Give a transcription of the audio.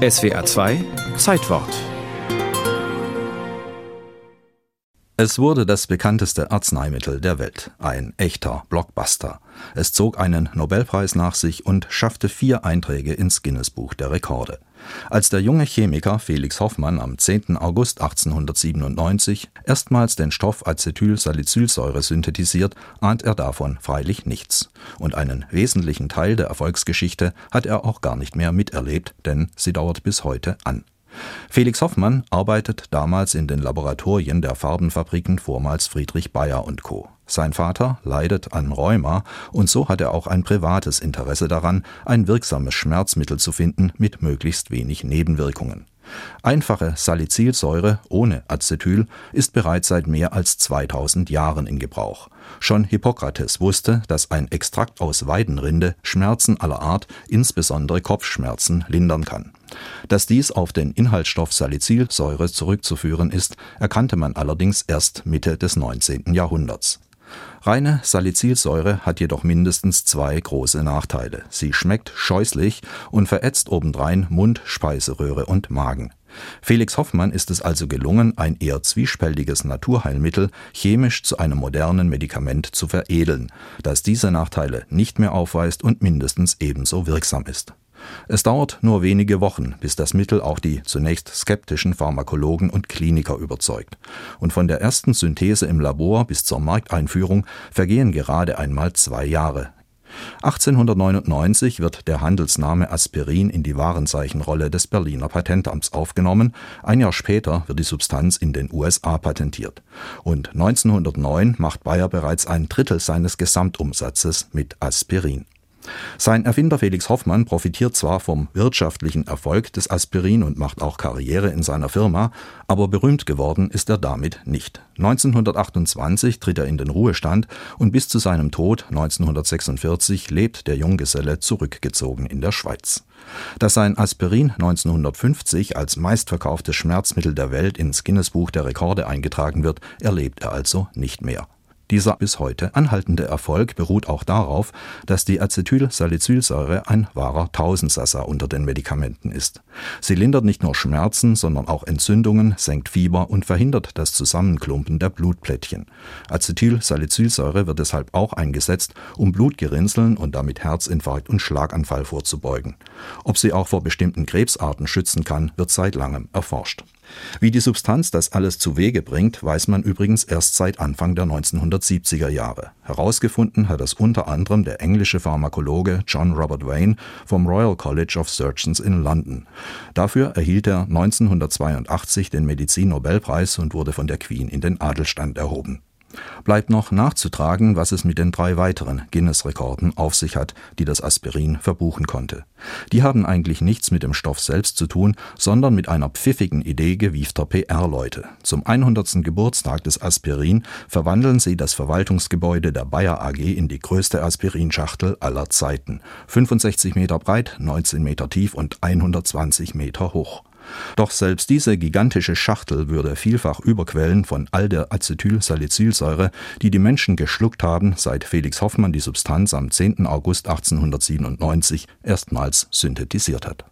SWR 2 Zeitwort Es wurde das bekannteste Arzneimittel der Welt, ein echter Blockbuster. Es zog einen Nobelpreis nach sich und schaffte vier Einträge ins Guinness-Buch der Rekorde. Als der junge Chemiker Felix Hoffmann am 10. August 1897 erstmals den Stoff Acetylsalicylsäure synthetisiert, ahnt er davon freilich nichts. Und einen wesentlichen Teil der Erfolgsgeschichte hat er auch gar nicht mehr miterlebt, denn sie dauert bis heute an. Felix Hoffmann arbeitet damals in den Laboratorien der Farbenfabriken vormals Friedrich Bayer und Co. Sein Vater leidet an Rheuma und so hat er auch ein privates Interesse daran, ein wirksames Schmerzmittel zu finden mit möglichst wenig Nebenwirkungen. Einfache Salicylsäure ohne Acetyl ist bereits seit mehr als 2000 Jahren in Gebrauch. Schon Hippokrates wusste, dass ein Extrakt aus Weidenrinde Schmerzen aller Art, insbesondere Kopfschmerzen, lindern kann. Dass dies auf den Inhaltsstoff Salicylsäure zurückzuführen ist, erkannte man allerdings erst Mitte des 19. Jahrhunderts. Reine Salicylsäure hat jedoch mindestens zwei große Nachteile. Sie schmeckt scheußlich und verätzt obendrein Mund, Speiseröhre und Magen. Felix Hoffmann ist es also gelungen, ein eher zwiespältiges Naturheilmittel chemisch zu einem modernen Medikament zu veredeln, das diese Nachteile nicht mehr aufweist und mindestens ebenso wirksam ist es dauert nur wenige Wochen, bis das Mittel auch die zunächst skeptischen Pharmakologen und Kliniker überzeugt. Und von der ersten Synthese im Labor bis zur Markteinführung vergehen gerade einmal zwei Jahre. 1899 wird der Handelsname Aspirin in die Warenzeichenrolle des Berliner Patentamts aufgenommen, ein Jahr später wird die Substanz in den USA patentiert. Und 1909 macht Bayer bereits ein Drittel seines Gesamtumsatzes mit Aspirin. Sein Erfinder Felix Hoffmann profitiert zwar vom wirtschaftlichen Erfolg des Aspirin und macht auch Karriere in seiner Firma, aber berühmt geworden ist er damit nicht. 1928 tritt er in den Ruhestand und bis zu seinem Tod 1946 lebt der Junggeselle zurückgezogen in der Schweiz. Dass sein Aspirin 1950 als meistverkauftes Schmerzmittel der Welt ins Guinness-Buch der Rekorde eingetragen wird, erlebt er also nicht mehr. Dieser bis heute anhaltende Erfolg beruht auch darauf, dass die Acetylsalicylsäure ein wahrer Tausendsasser unter den Medikamenten ist. Sie lindert nicht nur Schmerzen, sondern auch Entzündungen, senkt Fieber und verhindert das Zusammenklumpen der Blutplättchen. Acetylsalicylsäure wird deshalb auch eingesetzt, um Blutgerinnseln und damit Herzinfarkt und Schlaganfall vorzubeugen. Ob sie auch vor bestimmten Krebsarten schützen kann, wird seit langem erforscht. Wie die Substanz das alles zu Wege bringt, weiß man übrigens erst seit Anfang der 1970er Jahre. Herausgefunden hat das unter anderem der englische Pharmakologe John Robert Wayne vom Royal College of Surgeons in London. Dafür erhielt er 1982 den Medizin-Nobelpreis und wurde von der Queen in den Adelstand erhoben. Bleibt noch nachzutragen, was es mit den drei weiteren Guinness-Rekorden auf sich hat, die das Aspirin verbuchen konnte. Die haben eigentlich nichts mit dem Stoff selbst zu tun, sondern mit einer pfiffigen Idee gewiefter PR-Leute. Zum 100. Geburtstag des Aspirin verwandeln sie das Verwaltungsgebäude der Bayer AG in die größte Aspirinschachtel aller Zeiten. 65 Meter breit, 19 Meter tief und 120 Meter hoch. Doch selbst diese gigantische Schachtel würde vielfach überquellen von all der Acetylsalicylsäure, die die Menschen geschluckt haben, seit Felix Hoffmann die Substanz am 10. August 1897 erstmals synthetisiert hat